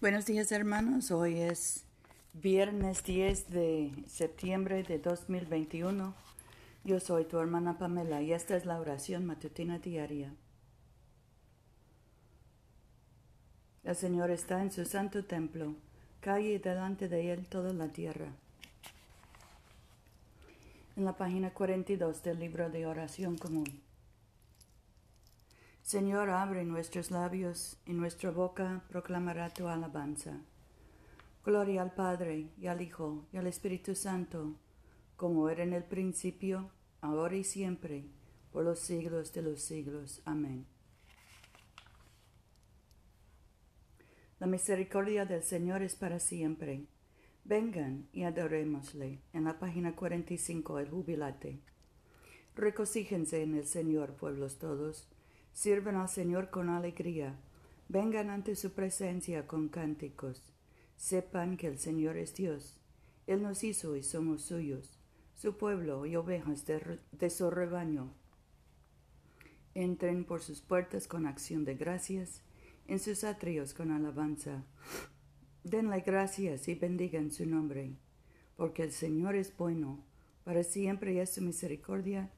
Buenos días hermanos, hoy es viernes 10 de septiembre de 2021. Yo soy tu hermana Pamela y esta es la oración matutina diaria. El Señor está en su santo templo, calle delante de él toda la tierra. En la página 42 del libro de oración común. Señor, abre nuestros labios y nuestra boca proclamará tu alabanza. Gloria al Padre y al Hijo y al Espíritu Santo, como era en el principio, ahora y siempre, por los siglos de los siglos. Amén. La misericordia del Señor es para siempre. Vengan y adorémosle. En la página 45, el jubilate. Recocíjense en el Señor, pueblos todos Sirvan al Señor con alegría. Vengan ante su presencia con cánticos. Sepan que el Señor es Dios. Él nos hizo y somos suyos, su pueblo y ovejas de, su rebaño. Entren por sus puertas con acción de gracias, en sus atrios con alabanza. Denle gracias y bendigan su nombre, porque el Señor es bueno, para siempre es su misericordia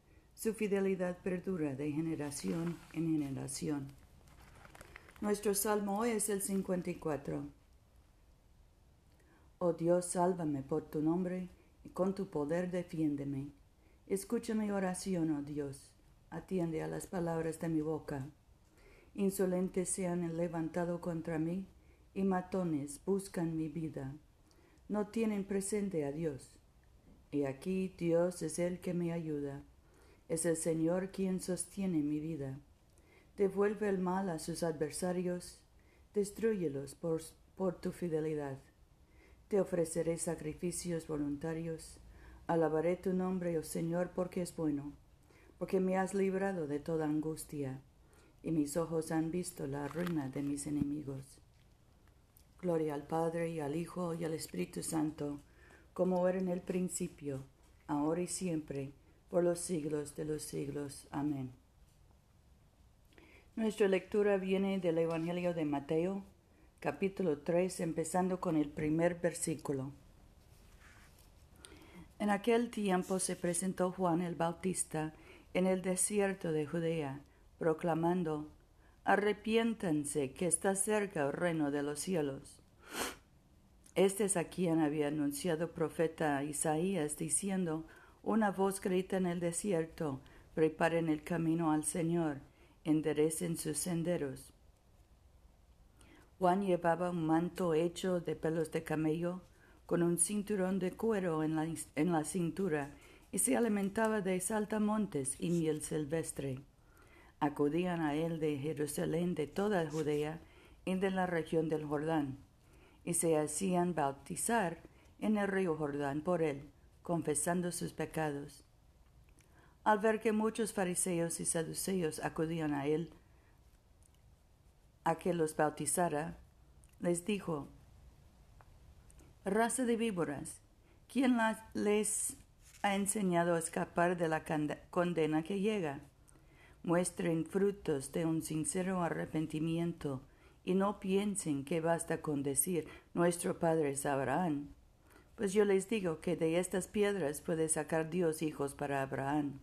su fidelidad perdura de generación en generación. Nuestro salmo es el 54. Oh Dios, sálvame por tu nombre y con tu poder defiéndeme. Escucha mi oración, oh Dios, atiende a las palabras de mi boca. Insolentes se han levantado contra mí y matones buscan mi vida. No tienen presente a Dios. Y aquí Dios es el que me ayuda. Es el Señor quien sostiene mi vida. Devuelve el mal a sus adversarios, destruyelos por, por tu fidelidad. Te ofreceré sacrificios voluntarios, alabaré tu nombre, oh Señor, porque es bueno, porque me has librado de toda angustia, y mis ojos han visto la ruina de mis enemigos. Gloria al Padre y al Hijo y al Espíritu Santo, como era en el principio, ahora y siempre, por los siglos de los siglos. Amén. Nuestra lectura viene del Evangelio de Mateo, capítulo 3, empezando con el primer versículo. En aquel tiempo se presentó Juan el Bautista en el desierto de Judea, proclamando, Arrepiéntanse, que está cerca el reino de los cielos. Este es a quien había anunciado profeta Isaías, diciendo, una voz grita en el desierto, preparen el camino al Señor, enderecen sus senderos. Juan llevaba un manto hecho de pelos de camello, con un cinturón de cuero en la, en la cintura, y se alimentaba de saltamontes y miel silvestre. Acudían a él de Jerusalén, de toda Judea y de la región del Jordán, y se hacían bautizar en el río Jordán por él confesando sus pecados. Al ver que muchos fariseos y saduceos acudían a él a que los bautizara, les dijo, Raza de víboras, ¿quién les ha enseñado a escapar de la condena que llega? Muestren frutos de un sincero arrepentimiento y no piensen que basta con decir, nuestro Padre es Abraham pues yo les digo que de estas piedras puede sacar Dios hijos para Abraham.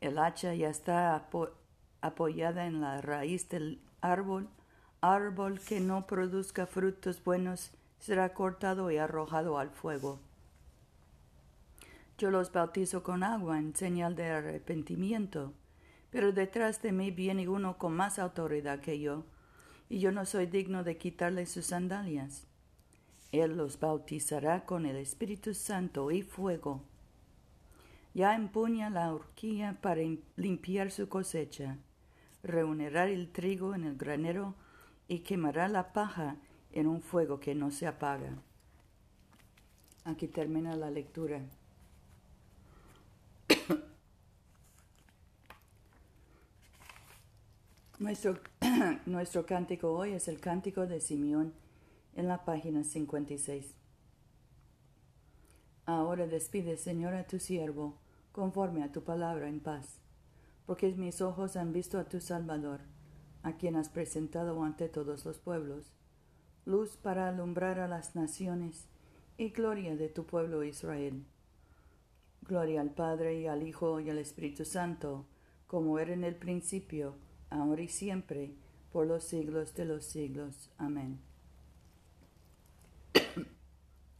El hacha ya está apoyada en la raíz del árbol. Árbol que no produzca frutos buenos será cortado y arrojado al fuego. Yo los bautizo con agua en señal de arrepentimiento, pero detrás de mí viene uno con más autoridad que yo, y yo no soy digno de quitarle sus sandalias. Él los bautizará con el Espíritu Santo y fuego. Ya empuña la horquilla para limpiar su cosecha. Reunirá el trigo en el granero y quemará la paja en un fuego que no se apaga. Aquí termina la lectura. nuestro, nuestro cántico hoy es el cántico de Simeón en la página 56. Ahora despide, Señor, a tu siervo, conforme a tu palabra en paz, porque mis ojos han visto a tu Salvador, a quien has presentado ante todos los pueblos, luz para alumbrar a las naciones y gloria de tu pueblo Israel. Gloria al Padre y al Hijo y al Espíritu Santo, como era en el principio, ahora y siempre, por los siglos de los siglos. Amén.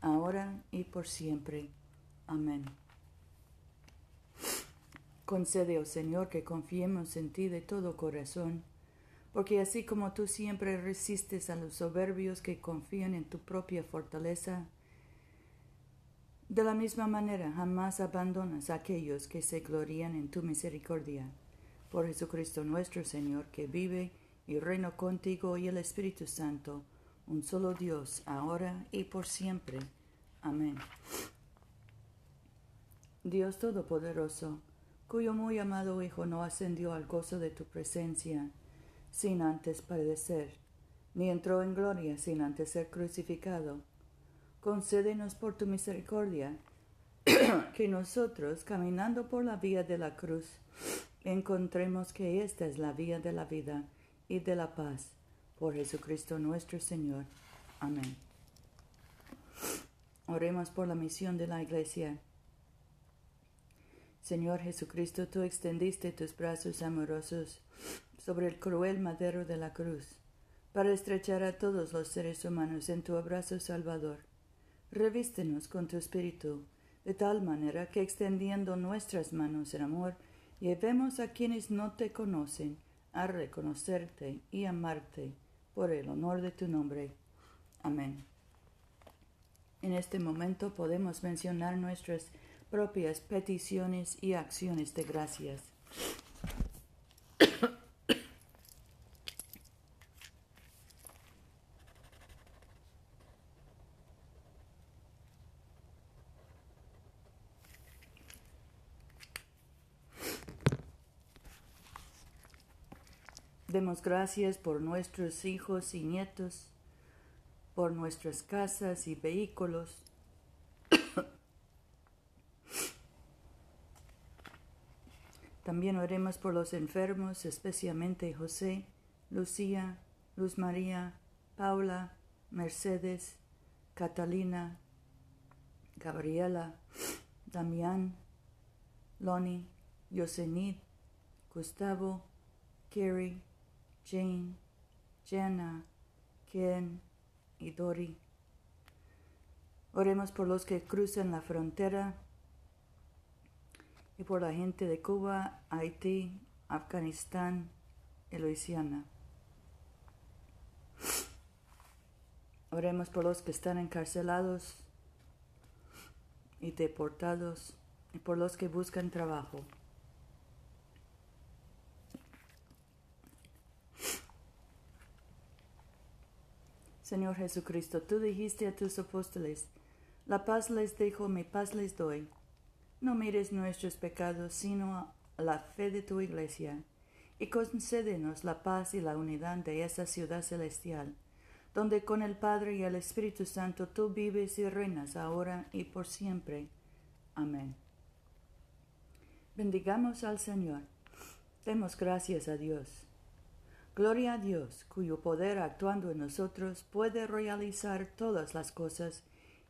ahora y por siempre. Amén. Concede, oh Señor, que confiemos en ti de todo corazón, porque así como tú siempre resistes a los soberbios que confían en tu propia fortaleza, de la misma manera jamás abandonas a aquellos que se glorían en tu misericordia. Por Jesucristo nuestro Señor, que vive y reina contigo y el Espíritu Santo, un solo Dios, ahora y por siempre. Amén. Dios Todopoderoso, cuyo muy amado Hijo no ascendió al gozo de tu presencia, sin antes padecer, ni entró en gloria sin antes ser crucificado. Concédenos por tu misericordia que nosotros, caminando por la vía de la cruz, encontremos que esta es la vía de la vida y de la paz. Por Jesucristo nuestro Señor. Amén. Oremos por la misión de la Iglesia. Señor Jesucristo, tú extendiste tus brazos amorosos sobre el cruel madero de la cruz, para estrechar a todos los seres humanos en tu abrazo salvador. Revístenos con tu espíritu, de tal manera que extendiendo nuestras manos en amor, llevemos a quienes no te conocen a reconocerte y amarte por el honor de tu nombre. Amén. En este momento podemos mencionar nuestras propias peticiones y acciones de gracias. Demos gracias por nuestros hijos y nietos, por nuestras casas y vehículos. También oremos por los enfermos, especialmente José, Lucía, Luz María, Paula, Mercedes, Catalina, Gabriela, Damián, Lonnie, Yosenit, Gustavo, Kerry, Jane, Jenna, Ken y Dori. Oremos por los que cruzan la frontera y por la gente de Cuba, Haití, Afganistán y Luisiana. Oremos por los que están encarcelados y deportados y por los que buscan trabajo. Señor Jesucristo, tú dijiste a tus apóstoles, la paz les dejo, mi paz les doy. No mires nuestros pecados, sino la fe de tu iglesia, y concédenos la paz y la unidad de esa ciudad celestial, donde con el Padre y el Espíritu Santo tú vives y reinas ahora y por siempre. Amén. Bendigamos al Señor. Demos gracias a Dios. Gloria a Dios, cuyo poder actuando en nosotros puede realizar todas las cosas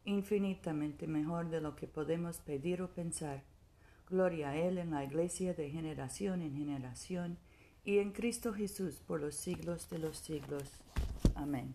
infinitamente mejor de lo que podemos pedir o pensar. Gloria a Él en la Iglesia de generación en generación y en Cristo Jesús por los siglos de los siglos. Amén.